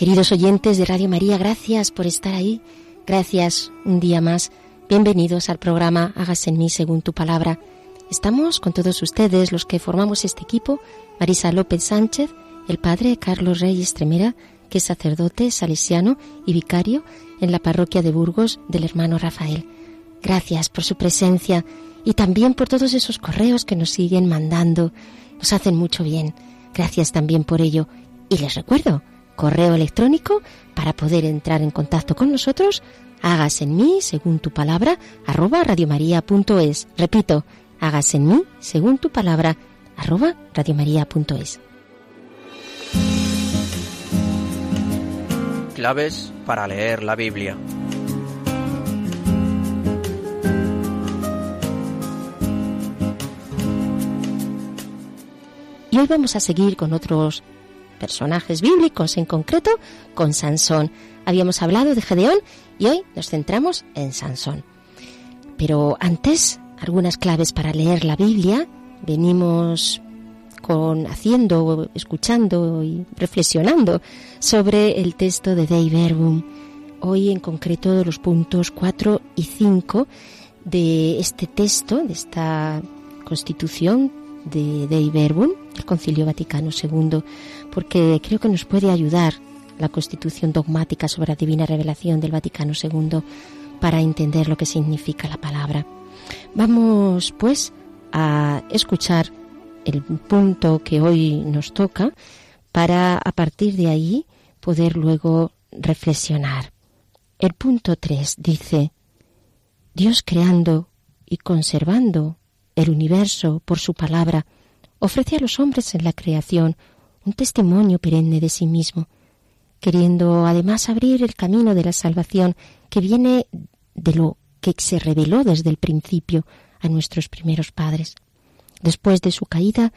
Queridos oyentes de Radio María, gracias por estar ahí. Gracias un día más. Bienvenidos al programa Hágase en mí según tu palabra. Estamos con todos ustedes, los que formamos este equipo, Marisa López Sánchez, el padre Carlos Reyes Tremera, que es sacerdote salesiano y vicario en la parroquia de Burgos del hermano Rafael. Gracias por su presencia y también por todos esos correos que nos siguen mandando. Nos hacen mucho bien. Gracias también por ello. Y les recuerdo, correo electrónico para poder entrar en contacto con nosotros, hágase en mí, según tu palabra, arroba radiomaria.es. Repito, hágase en mí, según tu palabra, arroba radiomaria.es. Claves para leer la Biblia. Y hoy vamos a seguir con otros personajes bíblicos, en concreto con Sansón. Habíamos hablado de Gedeón y hoy nos centramos en Sansón. Pero antes, algunas claves para leer la Biblia. Venimos con haciendo, escuchando y reflexionando sobre el texto de Dei Verbum. Hoy en concreto los puntos 4 y 5 de este texto, de esta constitución de Dei Verbum, del Concilio Vaticano II, porque creo que nos puede ayudar la constitución dogmática sobre la divina revelación del Vaticano II para entender lo que significa la palabra. Vamos, pues, a escuchar el punto que hoy nos toca para, a partir de ahí, poder luego reflexionar. El punto 3 dice, Dios creando y conservando el universo por su palabra, ofrece a los hombres en la creación un testimonio perenne de sí mismo, queriendo además abrir el camino de la salvación que viene de lo que se reveló desde el principio a nuestros primeros padres. Después de su caída,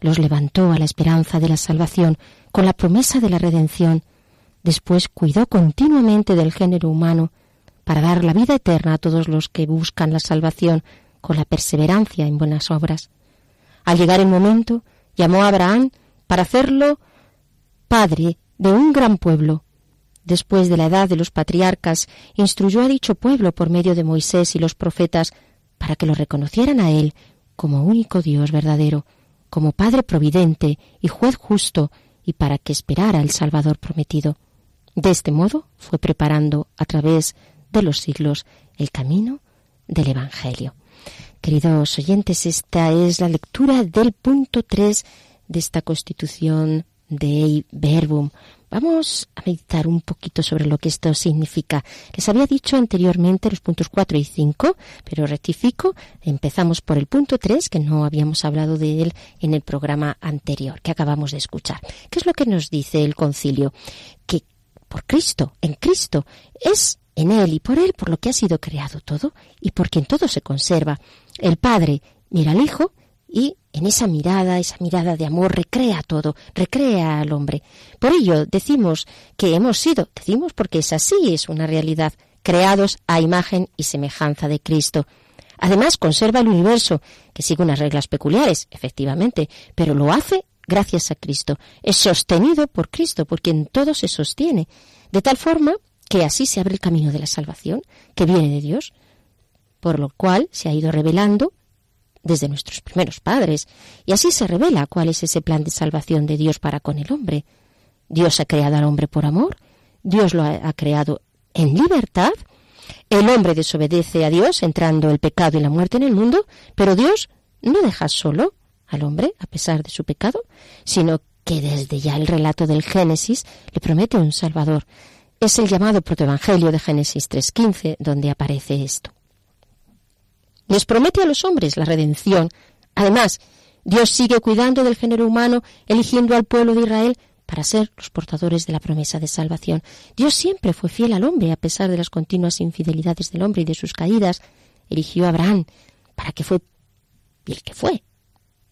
los levantó a la esperanza de la salvación con la promesa de la redención. Después cuidó continuamente del género humano para dar la vida eterna a todos los que buscan la salvación con la perseverancia en buenas obras. Al llegar el momento, llamó a Abraham para hacerlo padre de un gran pueblo. Después de la edad de los patriarcas, instruyó a dicho pueblo por medio de Moisés y los profetas para que lo reconocieran a él como único Dios verdadero, como Padre providente y juez justo, y para que esperara el Salvador prometido. De este modo fue preparando a través de los siglos el camino del Evangelio. Queridos oyentes, esta es la lectura del punto 3 de esta constitución de Verbum. Vamos a meditar un poquito sobre lo que esto significa. Les había dicho anteriormente los puntos 4 y 5, pero rectifico. Empezamos por el punto 3, que no habíamos hablado de él en el programa anterior, que acabamos de escuchar. ¿Qué es lo que nos dice el concilio? Que por Cristo, en Cristo, es en Él y por Él por lo que ha sido creado todo y por quien todo se conserva. El Padre mira al Hijo y en esa mirada, esa mirada de amor, recrea todo, recrea al hombre. Por ello decimos que hemos sido, decimos porque es así, es una realidad, creados a imagen y semejanza de Cristo. Además, conserva el universo, que sigue unas reglas peculiares, efectivamente, pero lo hace gracias a Cristo. Es sostenido por Cristo, porque en todo se sostiene. De tal forma que así se abre el camino de la salvación, que viene de Dios, por lo cual se ha ido revelando desde nuestros primeros padres, y así se revela cuál es ese plan de salvación de Dios para con el hombre. Dios ha creado al hombre por amor, Dios lo ha, creado en libertad, el hombre desobedece a Dios entrando el pecado y la muerte en el mundo, pero Dios no deja solo al hombre a pesar de su pecado, sino que desde ya el relato del Génesis le promete un Salvador. Es el llamado protoevangelio de Génesis 3.15 donde aparece esto. Les promete a los hombres la redención. Además, Dios sigue cuidando del género humano, eligiendo al pueblo de Israel para ser los portadores de la promesa de salvación. Dios siempre fue fiel al hombre a pesar de las continuas infidelidades del hombre y de sus caídas. Eligió a Abraham para que fue y el que fue,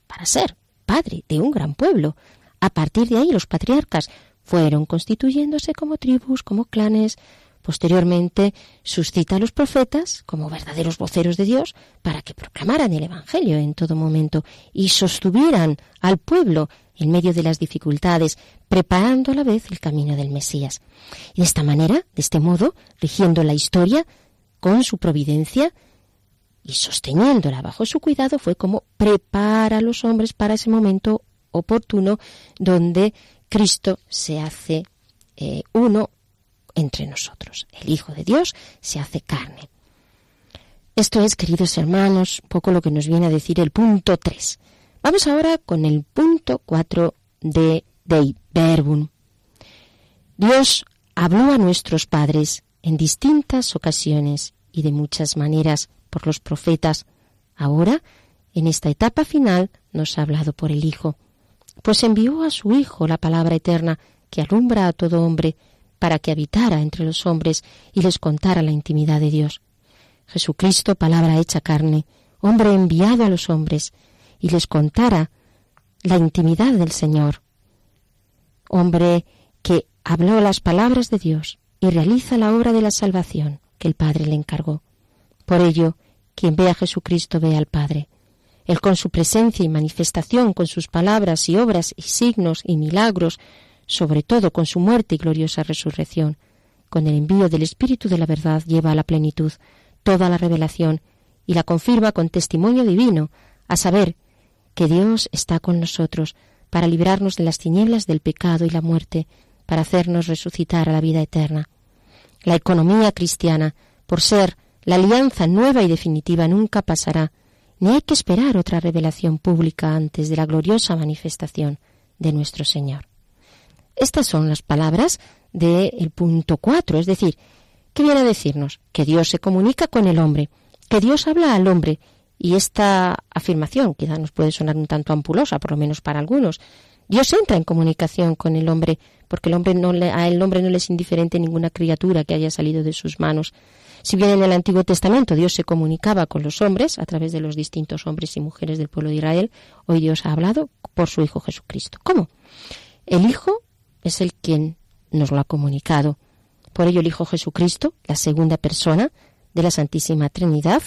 para ser padre de un gran pueblo. A partir de ahí los patriarcas fueron constituyéndose como tribus, como clanes, Posteriormente suscita a los profetas como verdaderos voceros de Dios para que proclamaran el Evangelio en todo momento y sostuvieran al pueblo en medio de las dificultades, preparando a la vez el camino del Mesías. Y de esta manera, de este modo, rigiendo la historia con su providencia y sosteniéndola bajo su cuidado, fue como prepara a los hombres para ese momento oportuno donde Cristo se hace eh, uno entre nosotros. El Hijo de Dios se hace carne. Esto es, queridos hermanos, poco lo que nos viene a decir el punto 3. Vamos ahora con el punto 4 de Dei Verbum. Dios habló a nuestros padres en distintas ocasiones y de muchas maneras por los profetas. Ahora, en esta etapa final, nos ha hablado por el Hijo, pues envió a su Hijo la palabra eterna que alumbra a todo hombre para que habitara entre los hombres y les contara la intimidad de Dios. Jesucristo, palabra hecha carne, hombre enviado a los hombres, y les contara la intimidad del Señor. Hombre que habló las palabras de Dios y realiza la obra de la salvación que el Padre le encargó. Por ello, quien ve a Jesucristo ve al Padre. Él con su presencia y manifestación, con sus palabras y obras y signos y milagros, sobre todo con su muerte y gloriosa resurrección. Con el envío del Espíritu de la verdad lleva a la plenitud toda la revelación y la confirma con testimonio divino, a saber, que Dios está con nosotros para librarnos de las tinieblas del pecado y la muerte, para hacernos resucitar a la vida eterna. La economía cristiana, por ser la alianza nueva y definitiva, nunca pasará, ni hay que esperar otra revelación pública antes de la gloriosa manifestación de nuestro Señor. Estas son las palabras del punto 4, es decir, ¿qué viene a decirnos? Que Dios se comunica con el hombre, que Dios habla al hombre, y esta afirmación quizá nos puede sonar un tanto ampulosa, por lo menos para algunos. Dios entra en comunicación con el hombre, porque el hombre no le, a el hombre no le es indiferente ninguna criatura que haya salido de sus manos. Si bien en el Antiguo Testamento Dios se comunicaba con los hombres a través de los distintos hombres y mujeres del pueblo de Israel, hoy Dios ha hablado por su Hijo Jesucristo. ¿Cómo? El Hijo es el quien nos lo ha comunicado. Por ello el Hijo Jesucristo, la segunda persona de la Santísima Trinidad,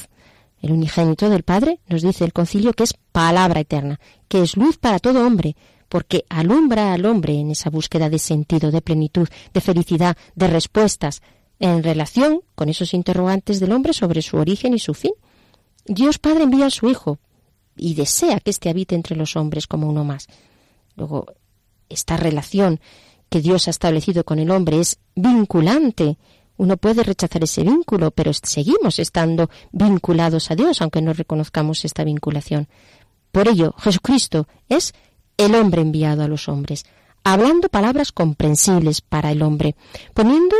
el unigénito del Padre, nos dice el concilio que es palabra eterna, que es luz para todo hombre, porque alumbra al hombre en esa búsqueda de sentido, de plenitud, de felicidad, de respuestas, en relación con esos interrogantes del hombre sobre su origen y su fin. Dios Padre envía a su Hijo y desea que éste habite entre los hombres como uno más. Luego, esta relación que Dios ha establecido con el hombre es vinculante. Uno puede rechazar ese vínculo, pero seguimos estando vinculados a Dios, aunque no reconozcamos esta vinculación. Por ello, Jesucristo es el hombre enviado a los hombres, hablando palabras comprensibles para el hombre, poniendo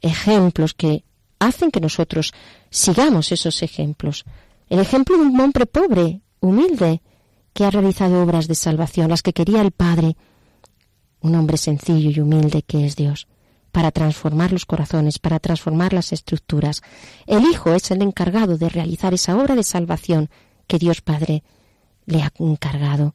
ejemplos que hacen que nosotros sigamos esos ejemplos. El ejemplo de un hombre pobre, humilde, que ha realizado obras de salvación, las que quería el Padre, un hombre sencillo y humilde que es Dios, para transformar los corazones, para transformar las estructuras. El Hijo es el encargado de realizar esa obra de salvación que Dios Padre le ha encargado.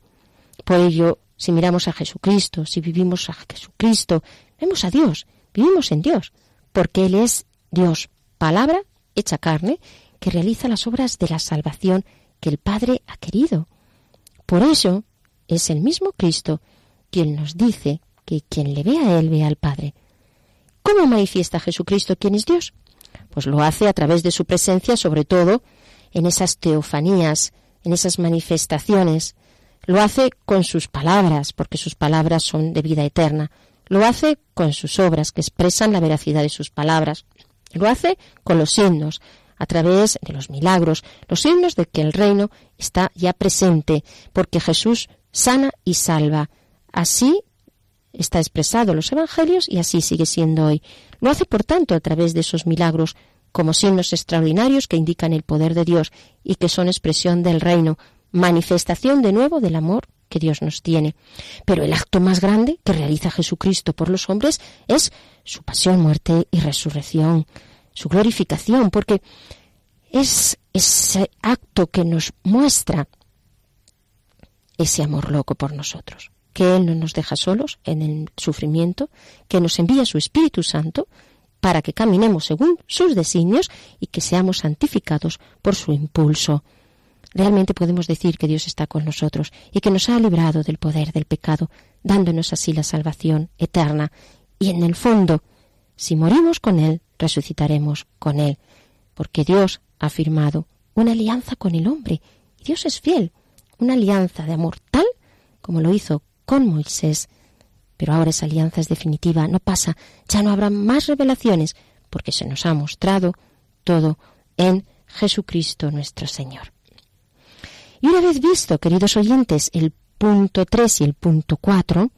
Por ello, si miramos a Jesucristo, si vivimos a Jesucristo, vemos a Dios, vivimos en Dios, porque Él es Dios, palabra hecha carne, que realiza las obras de la salvación que el Padre ha querido. Por eso es el mismo Cristo quien nos dice que quien le ve a Él ve al Padre. ¿Cómo manifiesta Jesucristo quién es Dios? Pues lo hace a través de su presencia, sobre todo en esas teofanías, en esas manifestaciones. Lo hace con sus palabras, porque sus palabras son de vida eterna. Lo hace con sus obras, que expresan la veracidad de sus palabras. Lo hace con los signos, a través de los milagros, los signos de que el reino está ya presente, porque Jesús sana y salva. Así está expresado en los evangelios y así sigue siendo hoy. Lo hace, por tanto, a través de esos milagros, como signos extraordinarios que indican el poder de Dios y que son expresión del reino, manifestación de nuevo del amor que Dios nos tiene. Pero el acto más grande que realiza Jesucristo por los hombres es su pasión, muerte y resurrección, su glorificación, porque es ese acto que nos muestra ese amor loco por nosotros, que Él no nos deja solos en el sufrimiento, que nos envía su Espíritu Santo para que caminemos según sus designios y que seamos santificados por su impulso. Realmente podemos decir que Dios está con nosotros y que nos ha librado del poder del pecado, dándonos así la salvación eterna. Y en el fondo, si morimos con Él, resucitaremos con Él, porque Dios ha firmado una alianza con el hombre. Y Dios es fiel, una alianza de amor tal como lo hizo con Moisés. Pero ahora esa alianza es definitiva, no pasa, ya no habrá más revelaciones, porque se nos ha mostrado todo en Jesucristo nuestro Señor. Y una vez visto, queridos oyentes, el punto 3 y el punto 4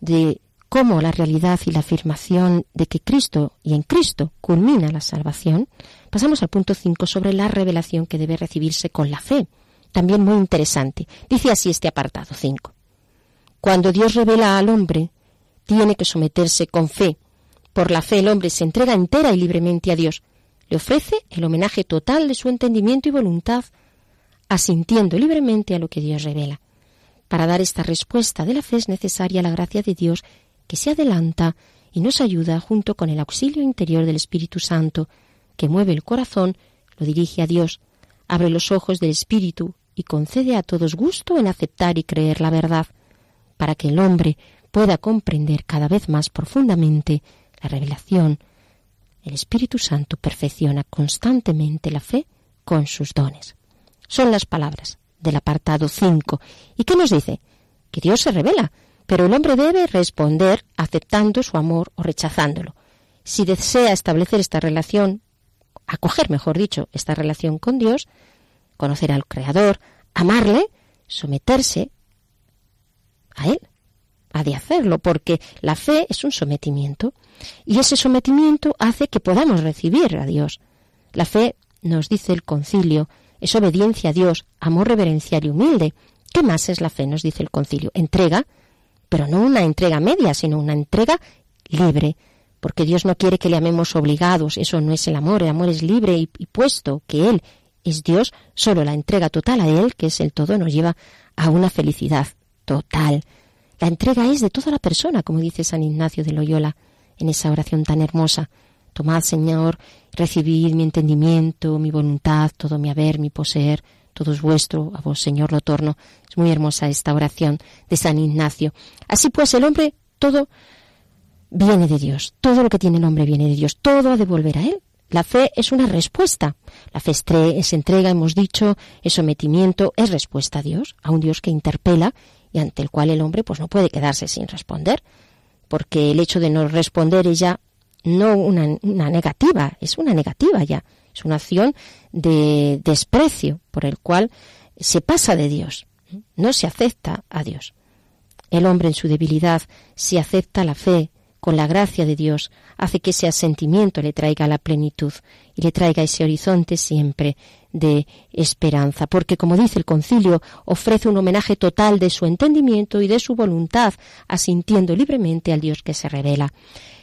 de cómo la realidad y la afirmación de que Cristo y en Cristo culmina la salvación, pasamos al punto 5 sobre la revelación que debe recibirse con la fe. También muy interesante. Dice así este apartado 5. Cuando Dios revela al hombre, tiene que someterse con fe. Por la fe el hombre se entrega entera y libremente a Dios. Le ofrece el homenaje total de su entendimiento y voluntad asintiendo libremente a lo que Dios revela. Para dar esta respuesta de la fe es necesaria la gracia de Dios que se adelanta y nos ayuda junto con el auxilio interior del Espíritu Santo, que mueve el corazón, lo dirige a Dios, abre los ojos del Espíritu y concede a todos gusto en aceptar y creer la verdad, para que el hombre pueda comprender cada vez más profundamente la revelación. El Espíritu Santo perfecciona constantemente la fe con sus dones. Son las palabras del apartado 5. ¿Y qué nos dice? Que Dios se revela, pero el hombre debe responder aceptando su amor o rechazándolo. Si desea establecer esta relación, acoger, mejor dicho, esta relación con Dios, conocer al Creador, amarle, someterse a Él. Ha de hacerlo, porque la fe es un sometimiento, y ese sometimiento hace que podamos recibir a Dios. La fe, nos dice el concilio, es obediencia a Dios, amor reverencial y humilde. ¿Qué más es la fe? Nos dice el concilio. Entrega, pero no una entrega media, sino una entrega libre, porque Dios no quiere que le amemos obligados, eso no es el amor, el amor es libre y, puesto que Él es Dios, solo la entrega total a Él, que es el todo, nos lleva a una felicidad total. La entrega es de toda la persona, como dice San Ignacio de Loyola en esa oración tan hermosa. Tomad, Señor, recibid mi entendimiento, mi voluntad, todo mi haber, mi poseer, todo es vuestro, a vos, Señor, lo torno. Es muy hermosa esta oración de San Ignacio. Así pues, el hombre, todo viene de Dios, todo lo que tiene el hombre viene de Dios, todo ha de volver a Él. La fe es una respuesta. La fe es entrega, hemos dicho, es sometimiento, es respuesta a Dios, a un Dios que interpela y ante el cual el hombre pues no puede quedarse sin responder, porque el hecho de no responder es ya no una, negativa, es una negativa ya, es una acción de desprecio por el cual se pasa de Dios, no se acepta a Dios. El hombre en su debilidad, si acepta la fe con la gracia de Dios, hace que ese asentimiento le traiga la plenitud y le traiga ese horizonte siempre de esperanza, porque como dice el concilio, ofrece un homenaje total de su entendimiento y de su voluntad, asintiendo libremente al Dios que se revela.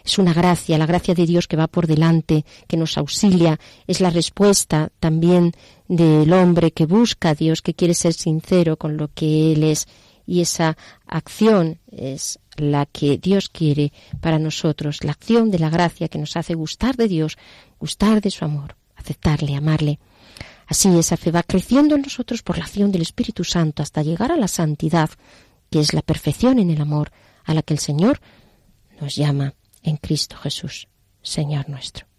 Es una gracia, la gracia de Dios que va por delante, que nos auxilia, es la respuesta también del hombre que busca a Dios, que quiere ser sincero con lo que Él es, y esa acción es la que Dios quiere para nosotros, la acción de la gracia que nos hace gustar de Dios, gustar de su amor, aceptarle, amarle. Así esa fe va creciendo en nosotros por la acción del Espíritu Santo hasta llegar a la santidad, que es la perfección en el amor a la que el Señor nos llama en Cristo Jesús, Señor nuestro.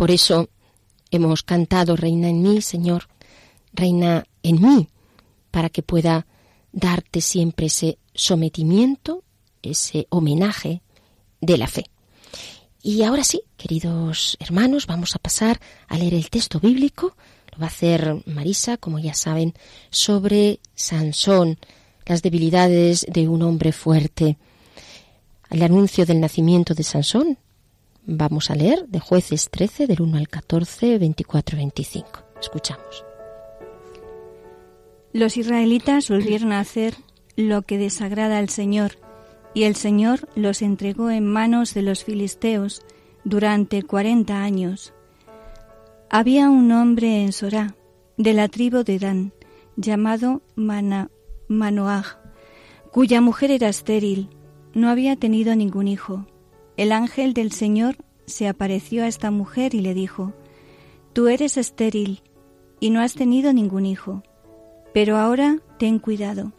Por eso hemos cantado Reina en mí, Señor, Reina en mí, para que pueda darte siempre ese sometimiento, ese homenaje de la fe. Y ahora sí, queridos hermanos, vamos a pasar a leer el texto bíblico. Lo va a hacer Marisa, como ya saben, sobre Sansón, las debilidades de un hombre fuerte. El anuncio del nacimiento de Sansón Vamos a leer de jueces 13 del 1 al 14, 24, 25. Escuchamos. Los israelitas volvieron a hacer lo que desagrada al Señor, y el Señor los entregó en manos de los filisteos durante cuarenta años. Había un hombre en Sorá, de la tribu de Dan, llamado Mana, cuya mujer era estéril, no había tenido ningún hijo. El ángel del Señor se apareció a esta mujer y le dijo, Tú eres estéril y no has tenido ningún hijo, pero ahora ten cuidado.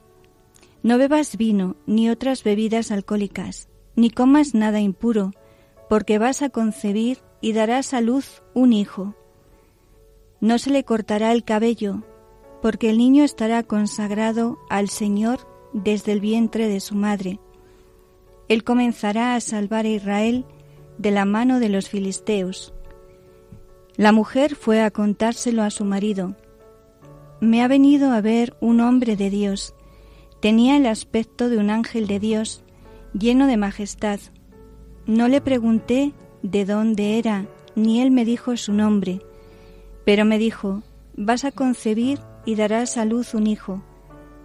No bebas vino ni otras bebidas alcohólicas, ni comas nada impuro, porque vas a concebir y darás a luz un hijo. No se le cortará el cabello, porque el niño estará consagrado al Señor desde el vientre de su madre él comenzará a salvar a Israel de la mano de los filisteos. La mujer fue a contárselo a su marido. Me ha venido a ver un hombre de Dios. Tenía el aspecto de un ángel de Dios, lleno de majestad. No le pregunté de dónde era, ni él me dijo su nombre, pero me dijo, vas a concebir y darás a luz un hijo.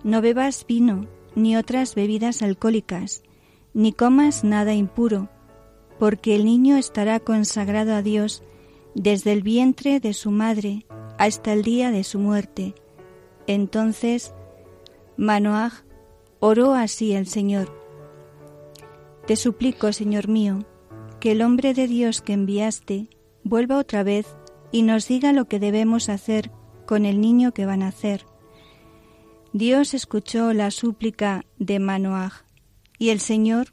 No bebas vino ni otras bebidas alcohólicas ni comas nada impuro, porque el niño estará consagrado a Dios desde el vientre de su madre hasta el día de su muerte. Entonces Manoah oró así al Señor. Te suplico, Señor mío, que el hombre de Dios que enviaste vuelva otra vez y nos diga lo que debemos hacer con el niño que va a nacer. Dios escuchó la súplica de Manoah y el Señor,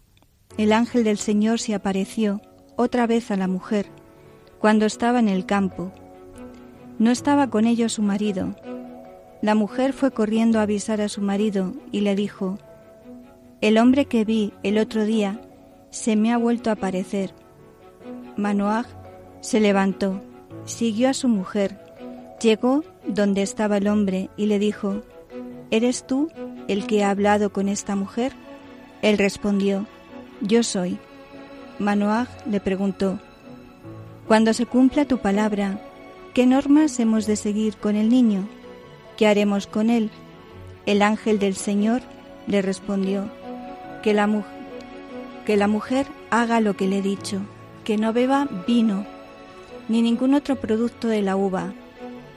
el ángel del Señor se apareció otra vez a la mujer cuando estaba en el campo. No estaba con ellos su marido. La mujer fue corriendo a avisar a su marido y le dijo, El hombre que vi el otro día se me ha vuelto a aparecer. Manoah se levantó, siguió a su mujer, llegó donde estaba el hombre y le dijo, ¿Eres tú el que ha hablado con esta mujer? Él respondió, Yo soy. Manoah le preguntó, cuando se cumpla tu palabra, ¿qué normas hemos de seguir con el niño? ¿Qué haremos con él? El ángel del Señor le respondió, que la, que la mujer haga lo que le he dicho, que no beba vino, ni ningún otro producto de la uva,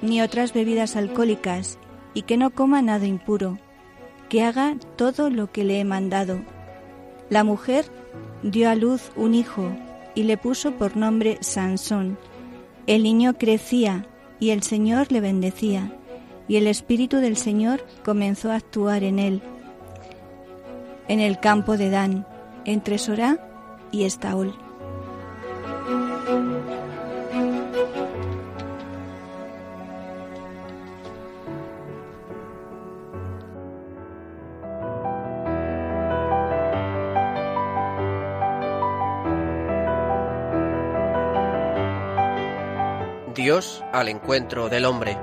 ni otras bebidas alcohólicas, y que no coma nada impuro, que haga todo lo que le he mandado. La mujer dio a luz un hijo y le puso por nombre Sansón. El niño crecía y el Señor le bendecía, y el Espíritu del Señor comenzó a actuar en él, en el campo de Dan, entre Sorá y Estaol. Dios al encuentro del hombre.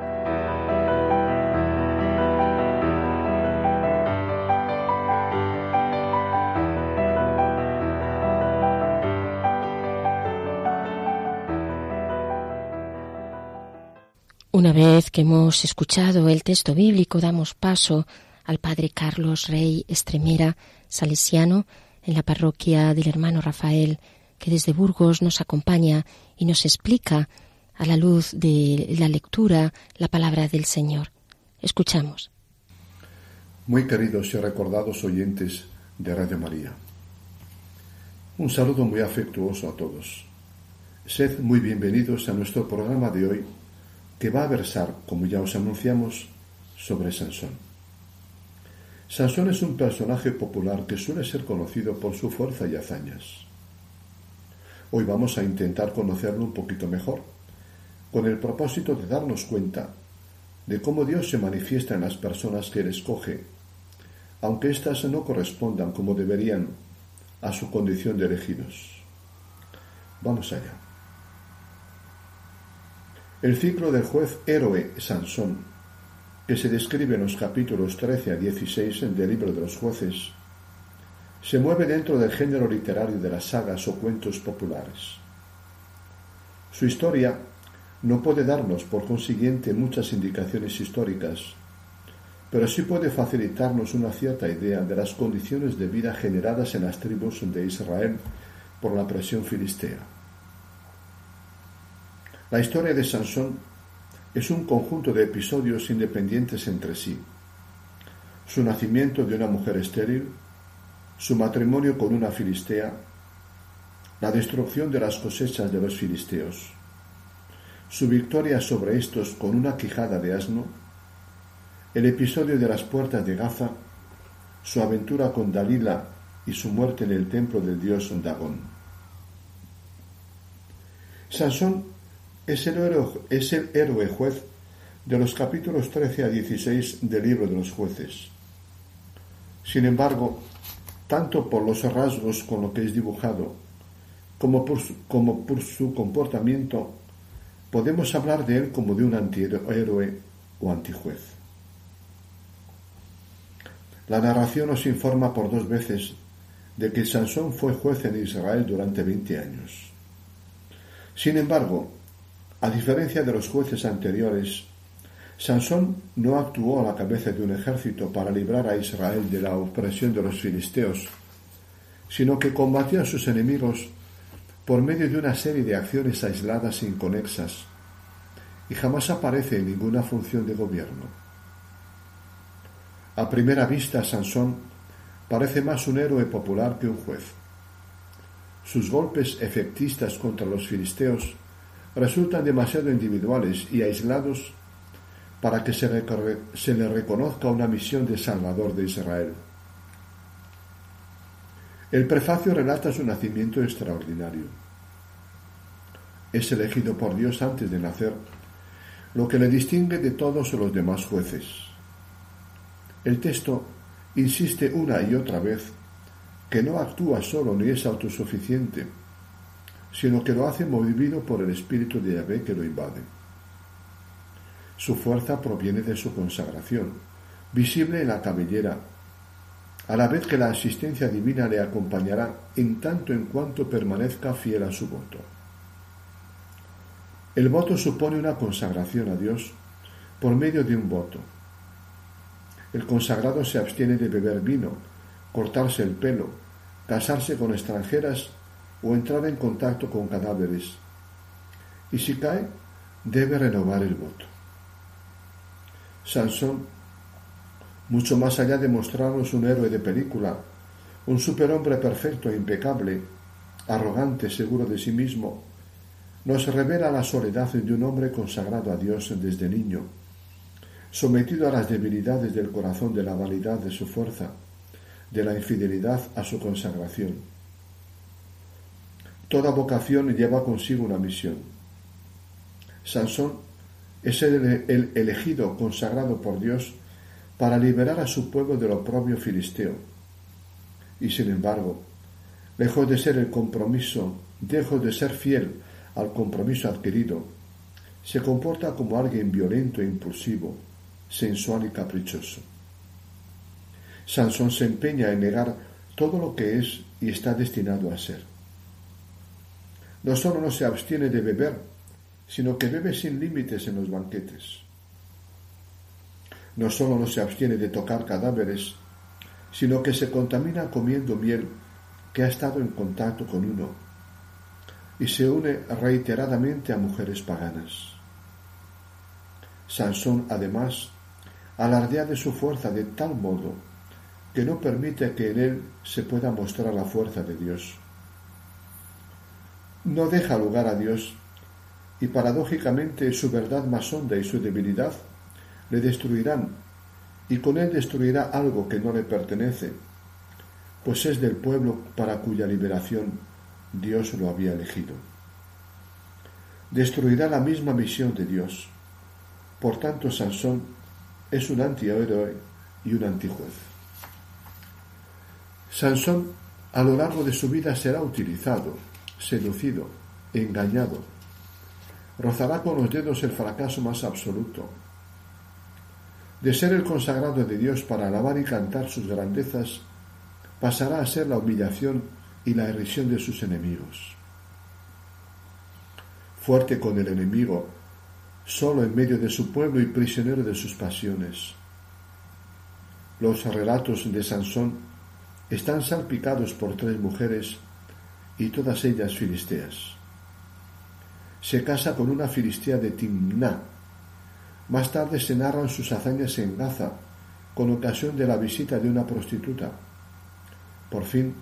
Una vez que hemos escuchado el texto bíblico, damos paso al Padre Carlos Rey Estremera, salesiano, en la parroquia del hermano Rafael, que desde Burgos nos acompaña y nos explica a la luz de la lectura la palabra del Señor. Escuchamos. Muy queridos y recordados oyentes de Radio María, un saludo muy afectuoso a todos. Sed muy bienvenidos a nuestro programa de hoy que va a versar, como ya os anunciamos, sobre Sansón. Sansón es un personaje popular que suele ser conocido por su fuerza y hazañas. Hoy vamos a intentar conocerlo un poquito mejor con el propósito de darnos cuenta de cómo Dios se manifiesta en las personas que Él escoge, aunque éstas no correspondan como deberían a su condición de elegidos. Vamos allá. El ciclo del juez héroe Sansón, que se describe en los capítulos 13 a 16 del libro de los jueces, se mueve dentro del género literario de las sagas o cuentos populares. Su historia no puede darnos, por consiguiente, muchas indicaciones históricas, pero sí puede facilitarnos una cierta idea de las condiciones de vida generadas en las tribus de Israel por la presión filistea. La historia de Sansón es un conjunto de episodios independientes entre sí. Su nacimiento de una mujer estéril, su matrimonio con una filistea, la destrucción de las cosechas de los filisteos, su victoria sobre estos con una quijada de asno, el episodio de las puertas de Gaza, su aventura con Dalila y su muerte en el templo del dios Dagón. Sansón es el, héroe, es el héroe juez de los capítulos 13 a 16 del libro de los jueces. Sin embargo, tanto por los rasgos con lo que es dibujado, como por como por su comportamiento podemos hablar de él como de un antihéroe o antijuez. La narración nos informa por dos veces de que Sansón fue juez en Israel durante 20 años. Sin embargo, a diferencia de los jueces anteriores, Sansón no actuó a la cabeza de un ejército para librar a Israel de la opresión de los filisteos, sino que combatió a sus enemigos por medio de una serie de acciones aisladas e inconexas y jamás aparece en ninguna función de gobierno. A primera vista, Sansón parece más un héroe popular que un juez. Sus golpes efectistas contra los filisteos resultan demasiado individuales y aislados para que se, le reconozca una misión de Salvador de Israel. El prefacio relata su nacimiento extraordinario. Es elegido por Dios antes de nacer, lo que le distingue de todos los demás jueces. El texto insiste una y otra vez que no actúa solo ni es autosuficiente, sino que lo hace movido por el espíritu de Yahvé que lo invade. Su fuerza proviene de su consagración, visible en la cabellera, a la vez que la asistencia divina le acompañará en tanto en cuanto permanezca fiel a su voto. El voto supone una consagración a Dios por medio de un voto. El consagrado se abstiene de beber vino, cortarse el pelo, casarse con extranjeras o entrar en contacto con cadáveres. Y si cae, debe renovar el voto. Sansón, mucho más allá de mostrarnos un héroe de película, un superhombre perfecto e impecable, arrogante, seguro de sí mismo, nos revela la soledad de un hombre consagrado a Dios desde niño, sometido a las debilidades del corazón de la vanidad de su fuerza, de la infidelidad a su consagración Toda vocación lleva consigo una misión. Sansón es el, elegido consagrado por Dios para liberar a su pueblo del oprobio filisteo. Y sin embargo, lejos de ser el compromiso, lejos de ser fiel al compromiso adquirido, se comporta como alguien violento e impulsivo, sensual y caprichoso. Sansón se empeña en negar todo lo que es y está destinado a ser no solo no se abstiene de beber, sino que bebe sin límites en los banquetes. No solo no se abstiene de tocar cadáveres, sino que se contamina comiendo miel que ha estado en contacto con uno y se une reiteradamente a mujeres paganas. Sansón, además, alardea de su fuerza de tal modo que no permite que en él se pueda mostrar la fuerza de Dios no deja lugar a Dios y paradójicamente su verdad más honda y su debilidad le destruirán y con él destruirá algo que no le pertenece, pues es del pueblo para cuya liberación Dios lo había elegido. Destruirá la misma misión de Dios. Por tanto, Sansón es un antihéroe y un antijuez. Sansón a lo largo de su vida será utilizado seducido, engañado. Rozará con los dedos el fracaso más absoluto. De ser el consagrado de Dios para alabar y cantar sus grandezas, pasará a ser la humillación y la irrisión de sus enemigos. Fuerte con el enemigo, solo en medio de su pueblo y prisionero de sus pasiones. Los relatos de Sansón están salpicados por tres mujeres y todas ellas filisteas. Se casa con una filistea de Timná. Más tarde se narran sus hazañas en Gaza, con ocasión de la visita de una prostituta. Por fin,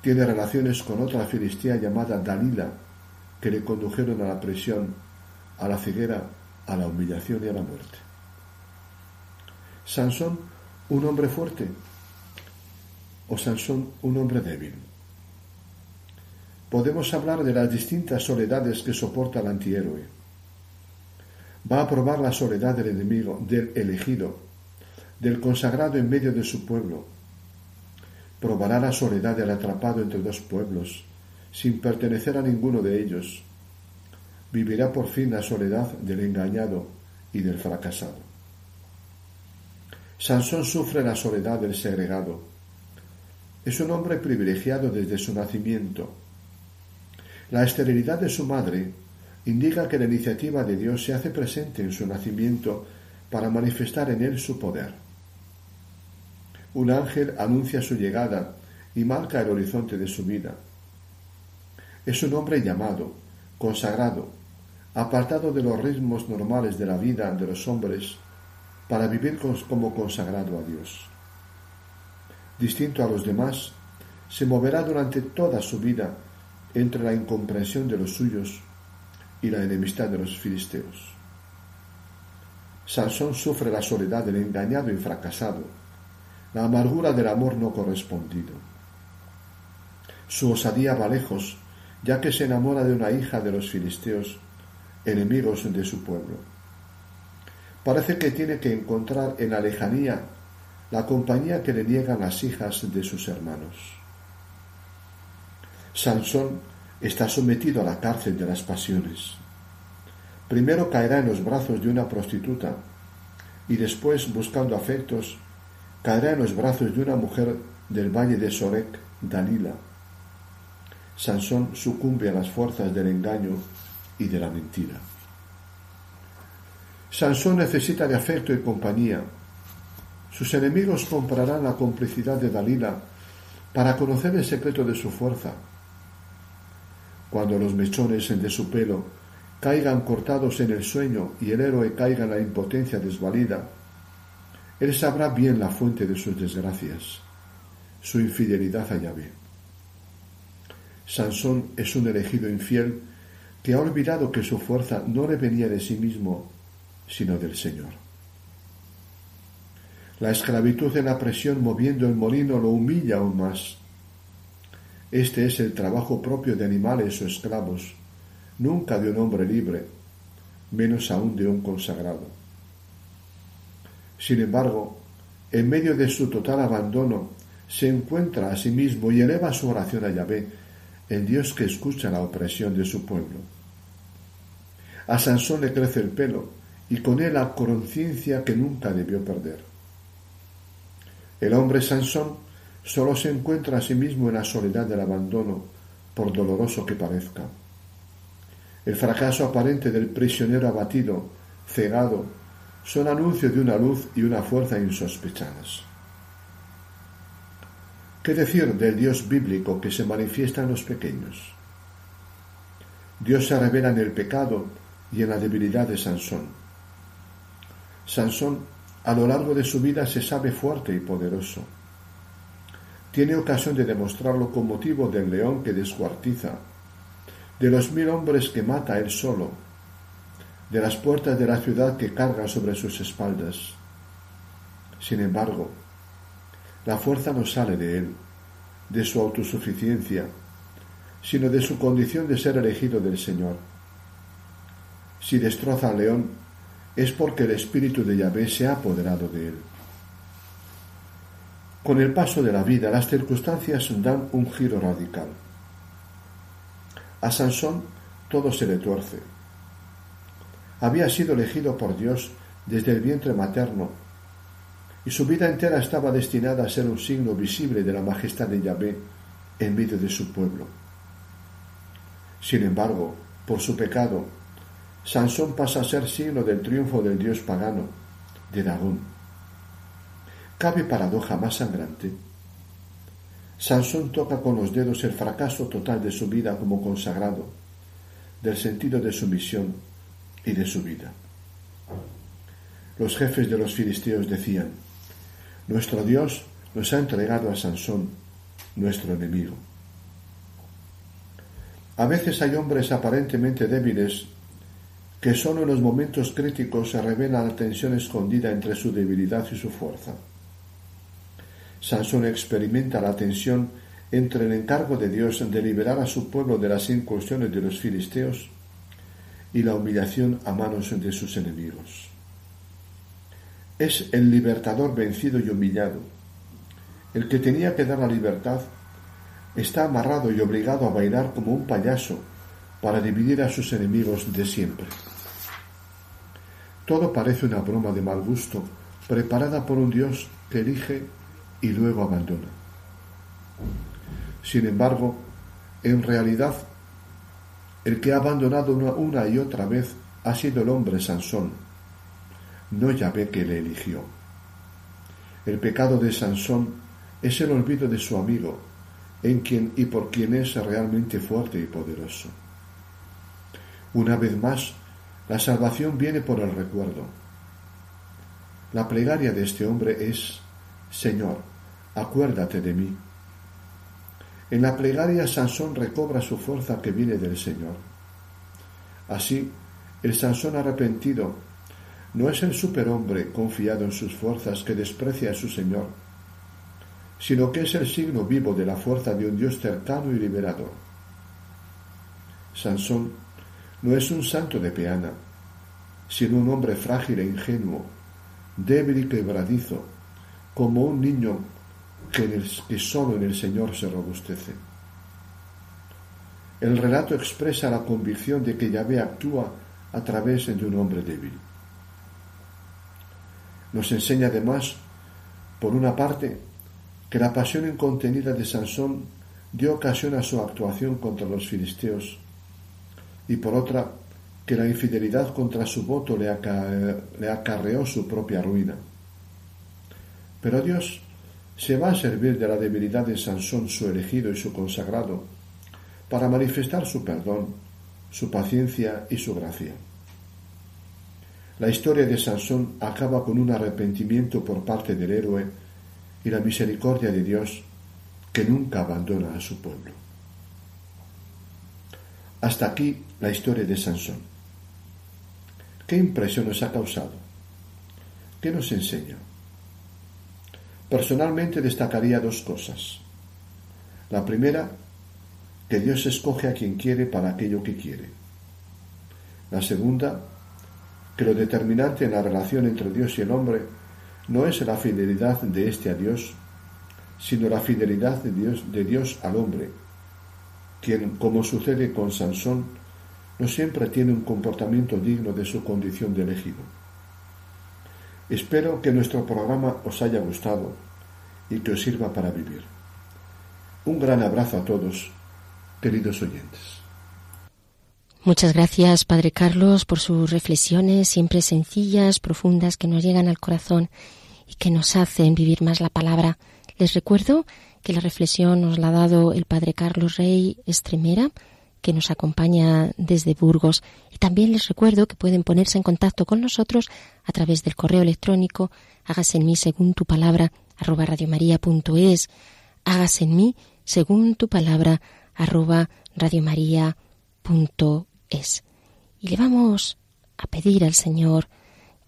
tiene relaciones con otra filistea llamada Dalila, que le condujeron a la prisión, a la ceguera, a la humillación y a la muerte. Sansón, un hombre fuerte, o Sansón, un hombre débil podemos hablar de las distintas soledades que soporta el antihéroe. Va a probar la soledad del enemigo, del elegido, del consagrado en medio de su pueblo. Probará la soledad del atrapado entre dos pueblos, sin pertenecer a ninguno de ellos. Vivirá por fin la soledad del engañado y del fracasado. Sansón sufre la soledad del segregado. Es un hombre privilegiado desde su nacimiento la esterilidad de su madre indica que la iniciativa de Dios se hace presente en su nacimiento para manifestar en él su poder. Un ángel anuncia su llegada y marca el horizonte de su vida. Es un hombre llamado, consagrado, apartado de los ritmos normales de la vida de los hombres para vivir como consagrado a Dios. Distinto a los demás, se moverá durante toda su vida entre la incomprensión de los suyos y la enemistad de los filisteos. Sansón sufre la soledad del engañado y fracasado, la amargura del amor no correspondido. Su osadía va lejos, ya que se enamora de una hija de los filisteos, enemigos de su pueblo. Parece que tiene que encontrar en la lejanía la compañía que le niegan las hijas de sus hermanos. Sansón está sometido a la cárcel de las pasiones. Primero caerá en los brazos de una prostituta y después, buscando afectos, caerá en los brazos de una mujer del valle de Sorek, Dalila. Sansón sucumbe a las fuerzas del engaño y de la mentira. Sansón necesita de afecto y compañía. Sus enemigos comprarán la complicidad de Dalila para conocer el secreto de su fuerza. Cuando los mechones de su pelo caigan cortados en el sueño y el héroe caiga en la impotencia desvalida, él sabrá bien la fuente de sus desgracias, su infidelidad a Yahvé. Sansón es un elegido infiel que ha olvidado que su fuerza no le venía de sí mismo, sino del Señor. La esclavitud de la presión moviendo el molino lo humilla aún más. Este es el trabajo propio de animales o esclavos, nunca de un hombre libre, menos aún de un consagrado. Sin embargo, en medio de su total abandono, se encuentra a sí mismo y eleva su oración a Yahvé, el Dios que escucha la opresión de su pueblo. A Sansón le crece el pelo y con él la conciencia que nunca debió perder. El hombre Sansón solo se encuentra a sí mismo en la soledad del abandono, por doloroso que parezca. El fracaso aparente del prisionero abatido, cegado, son anuncios de una luz y una fuerza insospechadas. ¿Qué decir del Dios bíblico que se manifiesta en los pequeños? Dios se revela en el pecado y en la debilidad de Sansón. Sansón a lo largo de su vida se sabe fuerte y poderoso. Tiene ocasión de demostrarlo con motivo del león que descuartiza, de los mil hombres que mata él solo, de las puertas de la ciudad que carga sobre sus espaldas. Sin embargo, la fuerza no sale de él, de su autosuficiencia, sino de su condición de ser elegido del Señor. Si destroza al león, es porque el espíritu de Yahvé se ha apoderado de él. Con el paso de la vida, las circunstancias dan un giro radical. A Sansón todo se le tuerce. Había sido elegido por Dios desde el vientre materno y su vida entera estaba destinada a ser un signo visible de la majestad de Yahvé en medio de su pueblo. Sin embargo, por su pecado, Sansón pasa a ser signo del triunfo del dios pagano, de Dagón. ¿Cabe paradoja más sangrante? Sansón toca con los dedos el fracaso total de su vida como consagrado, del sentido de su misión y de su vida. Los jefes de los filisteos decían, Nuestro Dios nos ha entregado a Sansón, nuestro enemigo. A veces hay hombres aparentemente débiles que solo en los momentos críticos se revela la tensión escondida entre su debilidad y su fuerza. Sansón experimenta la tensión entre el encargo de Dios de liberar a su pueblo de las incursiones de los filisteos y la humillación a manos de sus enemigos. Es el libertador vencido y humillado. El que tenía que dar la libertad está amarrado y obligado a bailar como un payaso para dividir a sus enemigos de siempre. Todo parece una broma de mal gusto, preparada por un Dios que elige y luego abandona. Sin embargo, en realidad, el que ha abandonado una, y otra vez ha sido el hombre Sansón, no Yahvé que le eligió. El pecado de Sansón es el olvido de su amigo, en quien y por quien es realmente fuerte y poderoso. Una vez más, la salvación viene por el recuerdo. La plegaria de este hombre es, Señor, acuérdate de mí. En la plegaria Sansón recobra su fuerza que viene del Señor. Así, el Sansón arrepentido no es el superhombre confiado en sus fuerzas que desprecia a su Señor, sino que es el signo vivo de la fuerza de un Dios cercano y liberador. Sansón no es un santo de peana, sino un hombre frágil e ingenuo, débil y quebradizo, como un niño que, que solo en el Señor se robustece. El relato expresa la convicción de que Yahvé actúa a través de un hombre débil. Nos enseña además, por una parte, que la pasión incontenida de Sansón dio ocasión a su actuación contra los filisteos, y por otra, que la infidelidad contra su voto le, acarreó su propia ruina. Pero Dios se va a servir de la debilidad de Sansón, su elegido y su consagrado, para manifestar su perdón, su paciencia y su gracia. La historia de Sansón acaba con un arrepentimiento por parte del héroe y la misericordia de Dios que nunca abandona a su pueblo. Hasta aquí la historia de Sansón. ¿Qué impresión nos ha causado? ¿Qué nos enseña? Personalmente destacaría dos cosas. La primera, que Dios escoge a quien quiere para aquello que quiere. La segunda, que lo determinante en la relación entre Dios y el hombre no es la fidelidad de éste a Dios, sino la fidelidad de Dios, de Dios al hombre, quien, como sucede con Sansón, no siempre tiene un comportamiento digno de su condición de elegido. Espero que nuestro programa os haya gustado y que os sirva para vivir. Un gran abrazo a todos, queridos oyentes. Muchas gracias, Padre Carlos, por sus reflexiones siempre sencillas, profundas, que nos llegan al corazón y que nos hacen vivir más la palabra. Les recuerdo que la reflexión nos la ha dado el Padre Carlos Rey Estremera, que nos acompaña desde Burgos. Y también les recuerdo que pueden ponerse en contacto con nosotros a través del correo electrónico hágase en mí según tu palabra arroba radiomaria.es hágase en mí según tu palabra arroba radiomaria.es y le vamos a pedir al Señor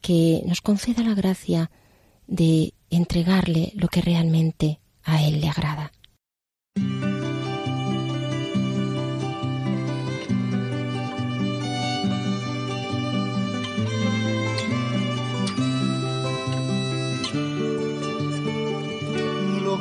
que nos conceda la gracia de entregarle lo que realmente a Él le agrada.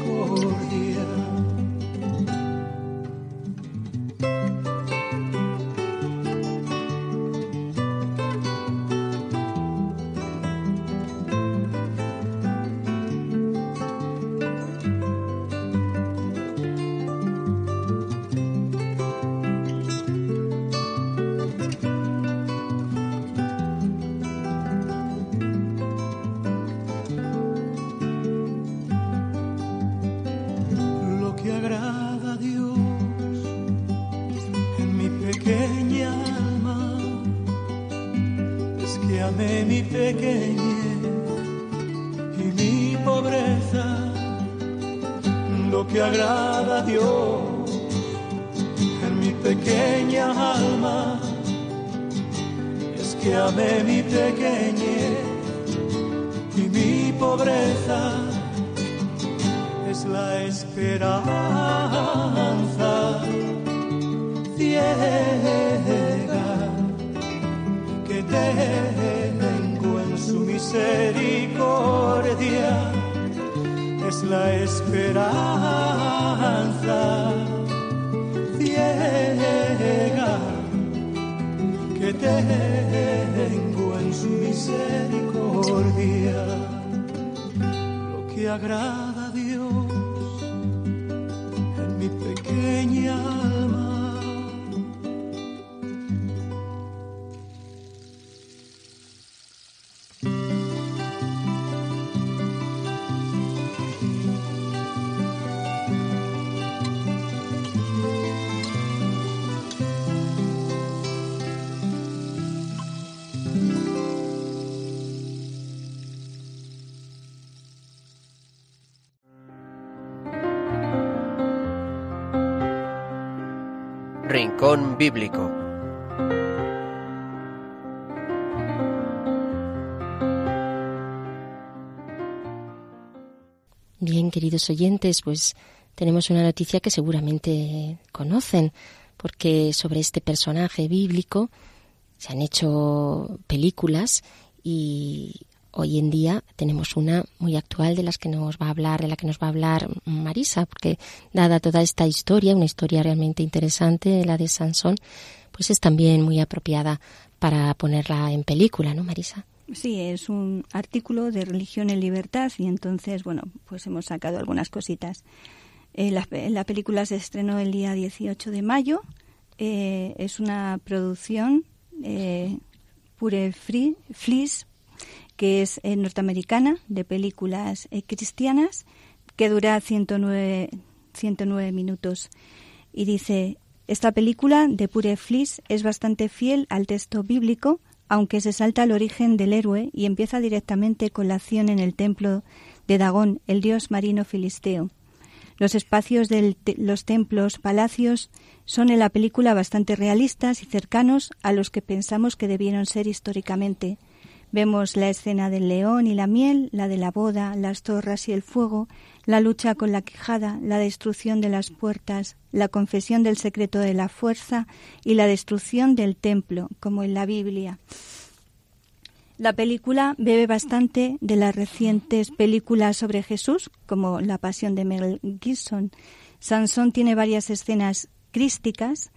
Esperanza ciega que tengo en su misericordia. Es la esperanza ciega que tengo en su misericordia, lo que agrada pequeña Bíblico. Bien, queridos oyentes, pues tenemos una noticia que seguramente conocen, porque sobre este personaje bíblico se han hecho películas y hoy en día tenemos una muy actual de las que nos va a hablar, de la que nos va a hablar Marisa, porque dada toda esta historia, una historia realmente interesante, la de Sansón, pues es también muy apropiada para ponerla en película, ¿no, Marisa? Sí, es un artículo de Religión en Libertad y entonces, bueno, pues hemos sacado algunas cositas. Eh, la, la, película se estrenó el día 18 de mayo. Eh, es una producción eh, Pure Free, Fleece, que es eh, norteamericana, de películas eh, cristianas, que dura 109, 109 minutos. Y dice, esta película de Pure Fleece es bastante fiel al texto bíblico, aunque se salta al origen del héroe y empieza directamente con la acción en el templo de Dagón, el dios marino filisteo. Los espacios de los templos, palacios, son en la película bastante realistas y cercanos a los que pensamos que debieron ser históricamente. Vemos la escena del león y la miel, la de la boda, las torras y el fuego, la lucha con la quijada, la destrucción de las puertas, la confesión del secreto de la fuerza y la destrucción del templo, como en la Biblia. La película bebe bastante de las recientes películas sobre Jesús, como La Pasión de Mel Gibson. Sansón tiene varias escenas crísticas,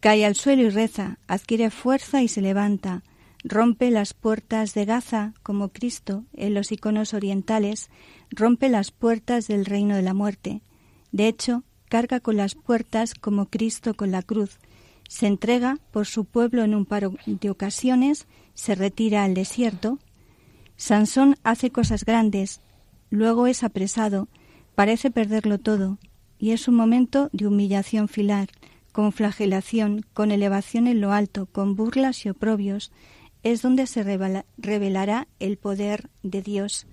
cae al suelo y reza, adquiere fuerza y se levanta, rompe las puertas de Gaza como Cristo en los iconos orientales, rompe las puertas del reino de la muerte. De hecho, carga con las puertas como Cristo con la cruz, se entrega por su pueblo en un paro de ocasiones, se retira al desierto. Sansón hace cosas grandes, luego es apresado, parece perderlo todo, y es un momento de humillación filar, con flagelación, con elevación en lo alto, con burlas y oprobios, es donde se revelará el poder de Dios.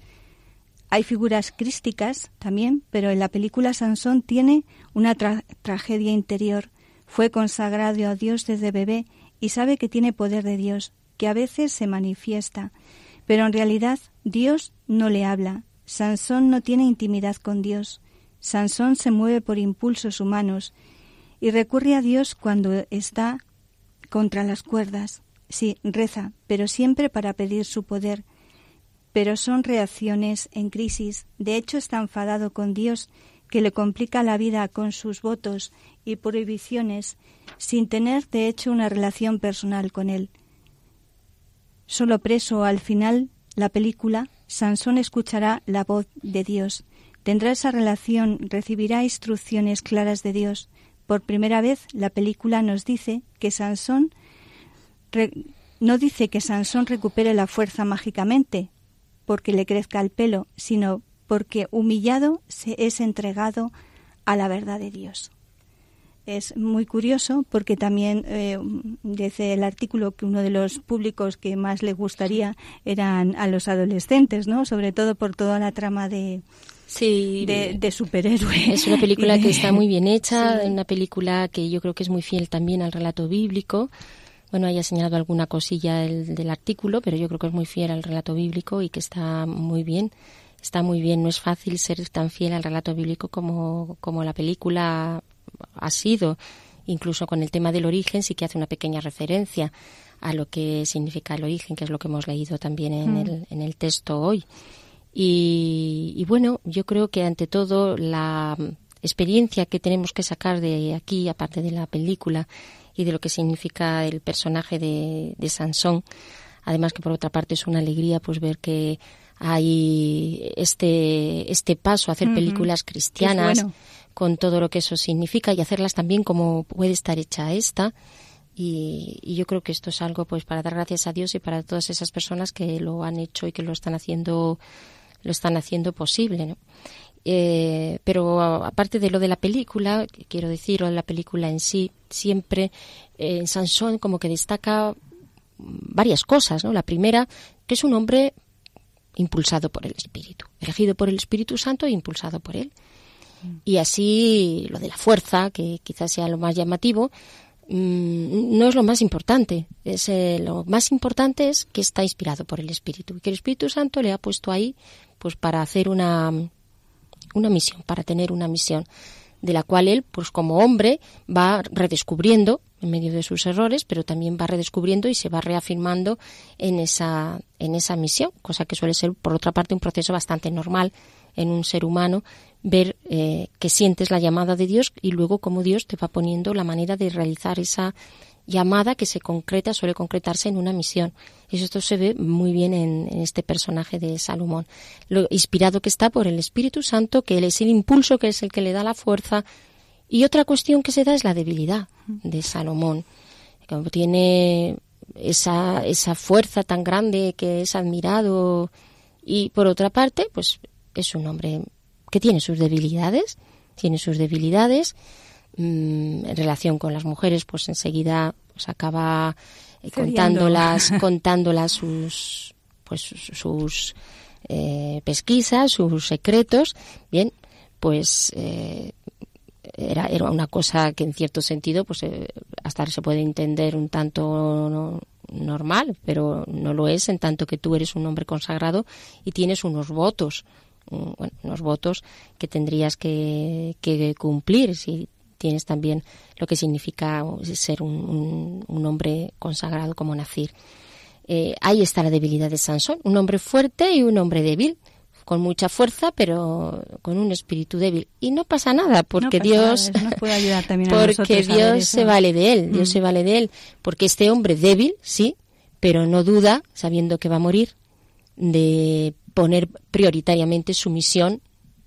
Hay figuras crísticas también, pero en la película Sansón tiene una tragedia interior, fue consagrado a Dios desde bebé y sabe que tiene poder de Dios, que a veces se manifiesta, pero en realidad Dios no le habla. Sansón no tiene intimidad con Dios. Sansón se mueve por impulsos humanos y recurre a Dios cuando está contra las cuerdas. Sí, reza, pero siempre para pedir su poder. Pero son reacciones en crisis. De hecho, está enfadado con Dios que le complica la vida con sus votos y prohibiciones sin tener de hecho una relación personal con él. Solo preso al final la película, Sansón escuchará la voz de Dios, tendrá esa relación, recibirá instrucciones claras de Dios. Por primera vez la película nos dice que Sansón no dice que Sansón recupere la fuerza mágicamente porque le crezca el pelo, sino porque humillado se es entregado a la verdad de Dios. Es muy curioso porque también eh, dice el artículo que uno de los públicos que más le gustaría eran a los adolescentes, ¿no? Sobre todo por toda la trama de, Sí, de, de superhéroe. Es una película que está muy bien hecha, una película que yo creo que es muy fiel también al relato bíblico bueno, haya señalado alguna cosilla el, del artículo, pero yo creo que es muy fiel al relato bíblico y que está muy bien. Está muy bien, no es fácil ser tan fiel al relato bíblico como, como la película ha sido. Incluso con el tema del origen sí que hace una pequeña referencia a lo que significa el origen, que es lo que hemos leído también en, Mm. el, en el texto hoy. Y, y bueno, yo creo que ante todo la experiencia que tenemos que sacar de aquí, aparte de la película y de lo que significa el personaje de, de Sansón, además que por otra parte es una alegría pues ver que hay este este paso a hacer películas cristianas bueno. con todo lo que eso significa y hacerlas también como puede estar hecha esta y, y yo creo que esto es algo pues para dar gracias a Dios y para todas esas personas que lo han hecho y que lo están haciendo lo están haciendo posible ¿no? Eh, pero aparte de lo de la película quiero decir o de la película en sí siempre eh, en Sansón como que destaca varias cosas no la primera que es un hombre impulsado por el Espíritu elegido por el Espíritu Santo e impulsado por él. Y así lo de la fuerza, que quizás sea lo más llamativo, mm, no es lo más importante. Es, eh, lo más importante es que está inspirado por el Espíritu y que el Espíritu Santo le ha puesto ahí pues para hacer una, una misión, para tener una misión de la cual él, pues como hombre, va redescubriendo en medio de sus errores, pero también va redescubriendo y se va reafirmando en esa, en esa misión, cosa que suele ser, por otra parte, un proceso bastante normal en un ser humano, ver eh, que sientes la llamada de Dios y luego cómo Dios te va poniendo la manera de realizar esa llamada que se concreta, suele concretarse en una misión. Y esto se ve muy bien en, este personaje de Salomón. Lo inspirado que está por el Espíritu Santo, que él es el impulso, que es el que le da la fuerza. Y otra cuestión que se da es la debilidad de Salomón. Como tiene esa, esa fuerza tan grande que es admirado. Y por otra parte, pues es un hombre que tiene sus debilidades, tiene sus debilidades mm, en relación con las mujeres, pues enseguida pues acaba eh, contándolas, contándolas sus, pues sus- eh, pesquisas, sus secretos. Bien, pues eh, era, era una cosa que en cierto sentido, pues eh, hasta se puede entender un tanto no- normal, pero no lo es en tanto que tú eres un hombre consagrado y tienes unos votos, mm, bueno, unos votos que tendrías que, que cumplir si tienes también lo que significa ser un, un- un hombre consagrado como Nacir. Eh, ahí está la debilidad de Sansón, un hombre fuerte y un hombre débil, con mucha fuerza, pero con un espíritu débil. Y no pasa nada, porque No pasa nada, Dios, puede ayudar también a porque nosotros a ver Dios se vale de él, Dios Mm. se vale de él, porque este hombre débil, sí, pero no duda, sabiendo que va a morir, de poner prioritariamente su misión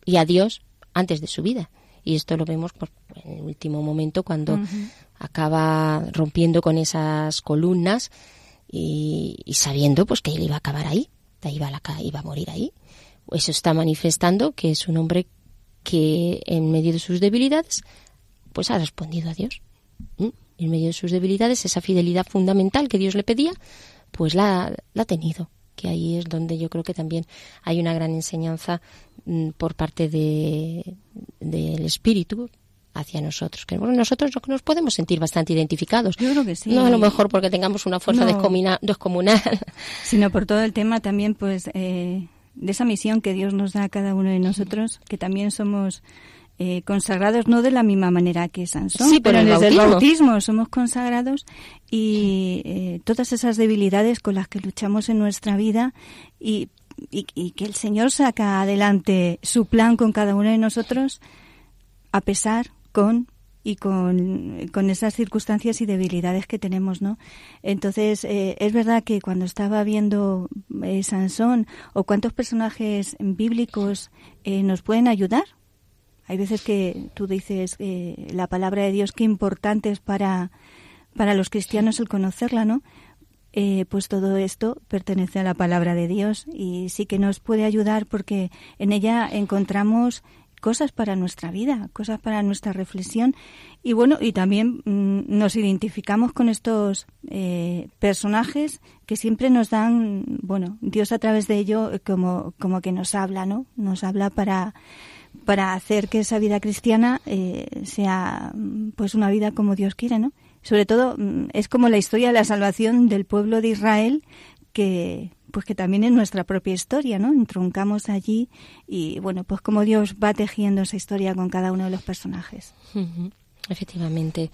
y a Dios antes de su vida. Y esto lo vemos pues, en el último momento cuando acaba rompiendo con esas columnas y, y sabiendo pues que él iba a acabar ahí, iba a, la, iba a morir ahí. Eso está manifestando que es un hombre que en medio de sus debilidades pues ha respondido a Dios. ¿Mm? En medio de sus debilidades, esa fidelidad fundamental que Dios le pedía, pues la, la ha tenido. Que ahí es donde yo creo que también hay una gran enseñanza mm, por parte de, del Espíritu hacia nosotros. Que bueno, nosotros nos- podemos sentir bastante identificados. Yo creo que sí. No a lo mejor porque tengamos una fuerza No. descomunal. sino por todo el tema también pues eh, de esa misión que Dios nos da a cada uno de nosotros que también somos eh, consagrados no de la misma manera que Sansón Sí, pero el desde el bautismo. bautismo somos consagrados y eh, todas esas debilidades con las que luchamos en nuestra vida y, y, y que el Señor saca adelante su plan con cada uno de nosotros a pesar con y con, con esas circunstancias y debilidades que tenemos, ¿no? Entonces, eh, es verdad que cuando estaba viendo eh, Sansón o cuántos personajes bíblicos eh, nos pueden ayudar, hay veces que tú dices eh, la palabra de Dios, qué importante es para, para los cristianos el conocerla, ¿no? Eh, pues todo esto pertenece a la palabra de Dios y sí que nos puede ayudar porque en ella encontramos cosas para nuestra vida, cosas para nuestra reflexión y bueno, y también mm, nos identificamos con estos eh, personajes que siempre nos dan, bueno, Dios a través de ello eh, como, como que nos habla, ¿no? Nos habla para, para hacer que esa vida cristiana eh, sea mm, pues una vida como Dios quiere, ¿no? sobre todo mm, es como la historia de la salvación del pueblo de Israel que pues que también es nuestra propia historia, ¿no? Entroncamos allí y bueno, pues como Dios va tejiendo esa historia con cada uno de los personajes. Efectivamente.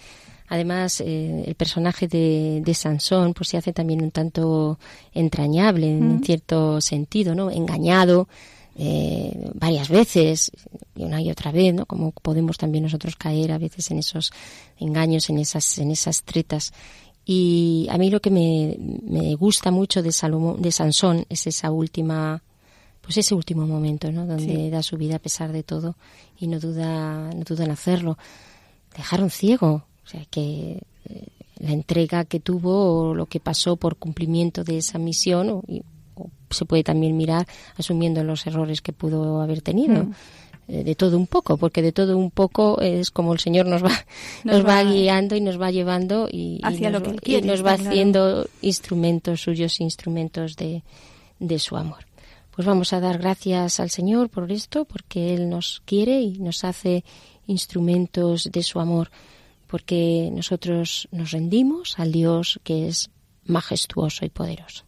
Además, eh, el personaje de, de, Sansón pues se hace también un tanto entrañable en cierto sentido, ¿no? Engañado eh, varias veces y una y otra vez, ¿no? Como podemos también nosotros caer a veces en esos engaños, en esas, en esas tretas. Y a mí lo que me, me gusta mucho de, Salomón, de Sansón es esa última, pues ese último momento, ¿no? Donde da su vida a pesar de todo y no duda, no duda en hacerlo. Dejaron ciego, o sea que eh, la entrega que tuvo o lo que pasó por cumplimiento de esa misión o, se puede también mirar asumiendo los errores que pudo haber tenido. Mm. Eh, de todo un poco, porque de todo un poco es como el Señor nos va, nos, va, guiando y nos va llevando y, hacia nos, lo que quiere, y nos va haciendo instrumentos suyos, instrumentos de, de su amor. Pues vamos a dar gracias al Señor por esto, porque Él nos quiere y nos hace instrumentos de su amor, porque nosotros nos rendimos al Dios que es majestuoso y poderoso.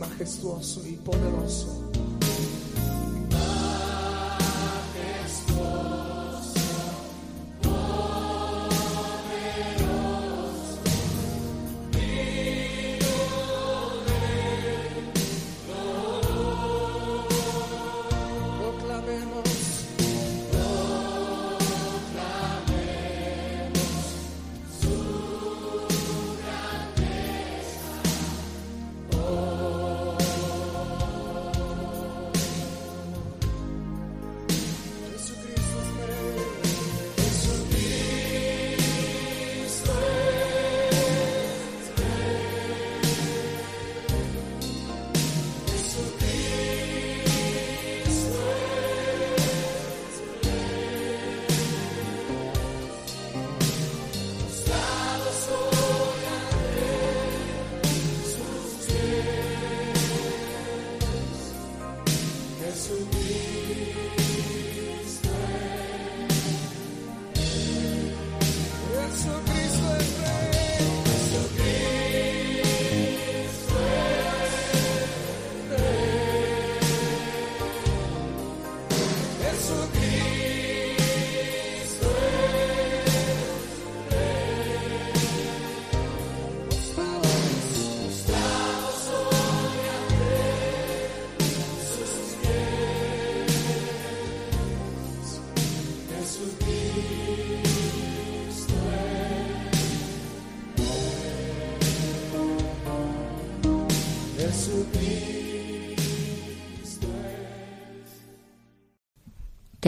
Majestuoso y poderoso.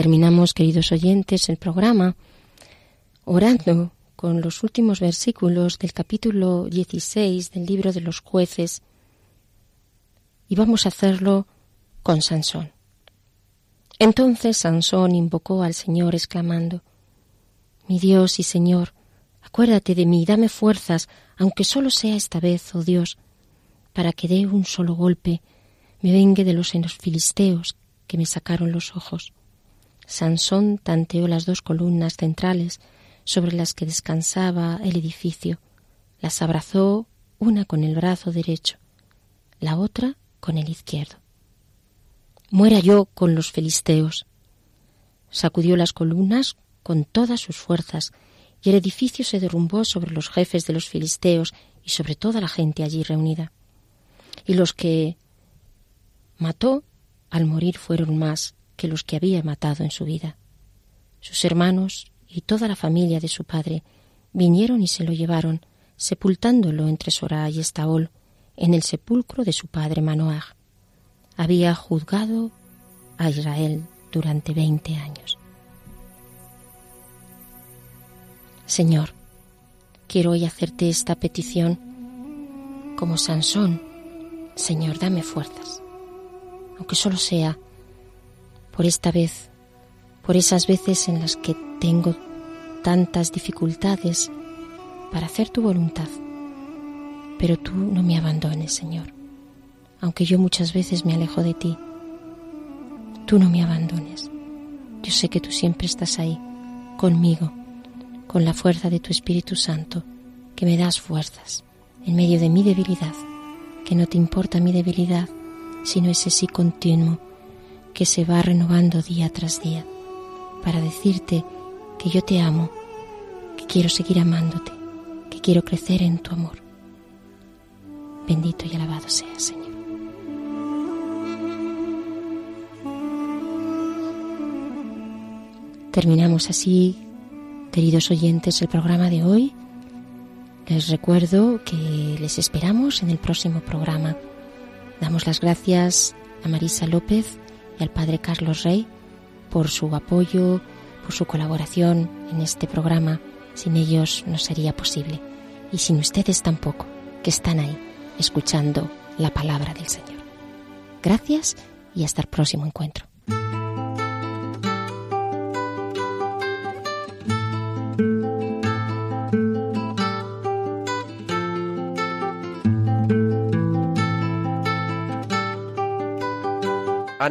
Terminamos, queridos oyentes, el programa orando con los últimos versículos del capítulo 16 del libro de los jueces y vamos a hacerlo con Sansón. Entonces Sansón invocó al Señor exclamando, Mi Dios y Señor, acuérdate de mí, dame fuerzas, aunque solo sea esta vez, oh Dios, para que dé un solo golpe, me vengue de los filisteos que me sacaron los ojos. Sansón tanteó las dos columnas centrales sobre las que descansaba el edificio, las abrazó una con el brazo derecho, la otra con el izquierdo. Muera yo con los filisteos. Sacudió las columnas con todas sus fuerzas, y el edificio se derrumbó sobre los jefes de los filisteos y sobre toda la gente allí reunida. Y los que mató al morir fueron más que los que había matado en su vida. Sus hermanos y toda la familia de su padre vinieron y se lo llevaron, sepultándolo entre Sorá y Estaol, en el sepulcro de su padre Manoah. Había juzgado a Israel durante veinte años. Señor, quiero hoy hacerte esta petición como Sansón. Señor, dame fuerzas, aunque solo sea por esta vez, por esas veces en las que tengo tantas dificultades para hacer tu voluntad. Pero tú no me abandones, Señor, aunque yo muchas veces me alejo de ti. Tú no me abandones. Yo sé que tú siempre estás ahí, conmigo, con la fuerza de tu Espíritu Santo, que me das fuerzas en medio de mi debilidad, que no te importa mi debilidad, sino ese sí continuo que se va renovando día tras día, para decirte que yo te amo, que quiero seguir amándote, que quiero crecer en tu amor. Bendito y alabado sea, Señor. Terminamos así, queridos oyentes, el programa de hoy. Les recuerdo que les esperamos en el próximo programa. Damos las gracias a Marisa López y al Padre Carlos Rey por su apoyo, por su colaboración en este programa. Sin ellos no sería posible. Y sin ustedes tampoco, que están ahí, escuchando la palabra del Señor. Gracias y hasta el próximo encuentro.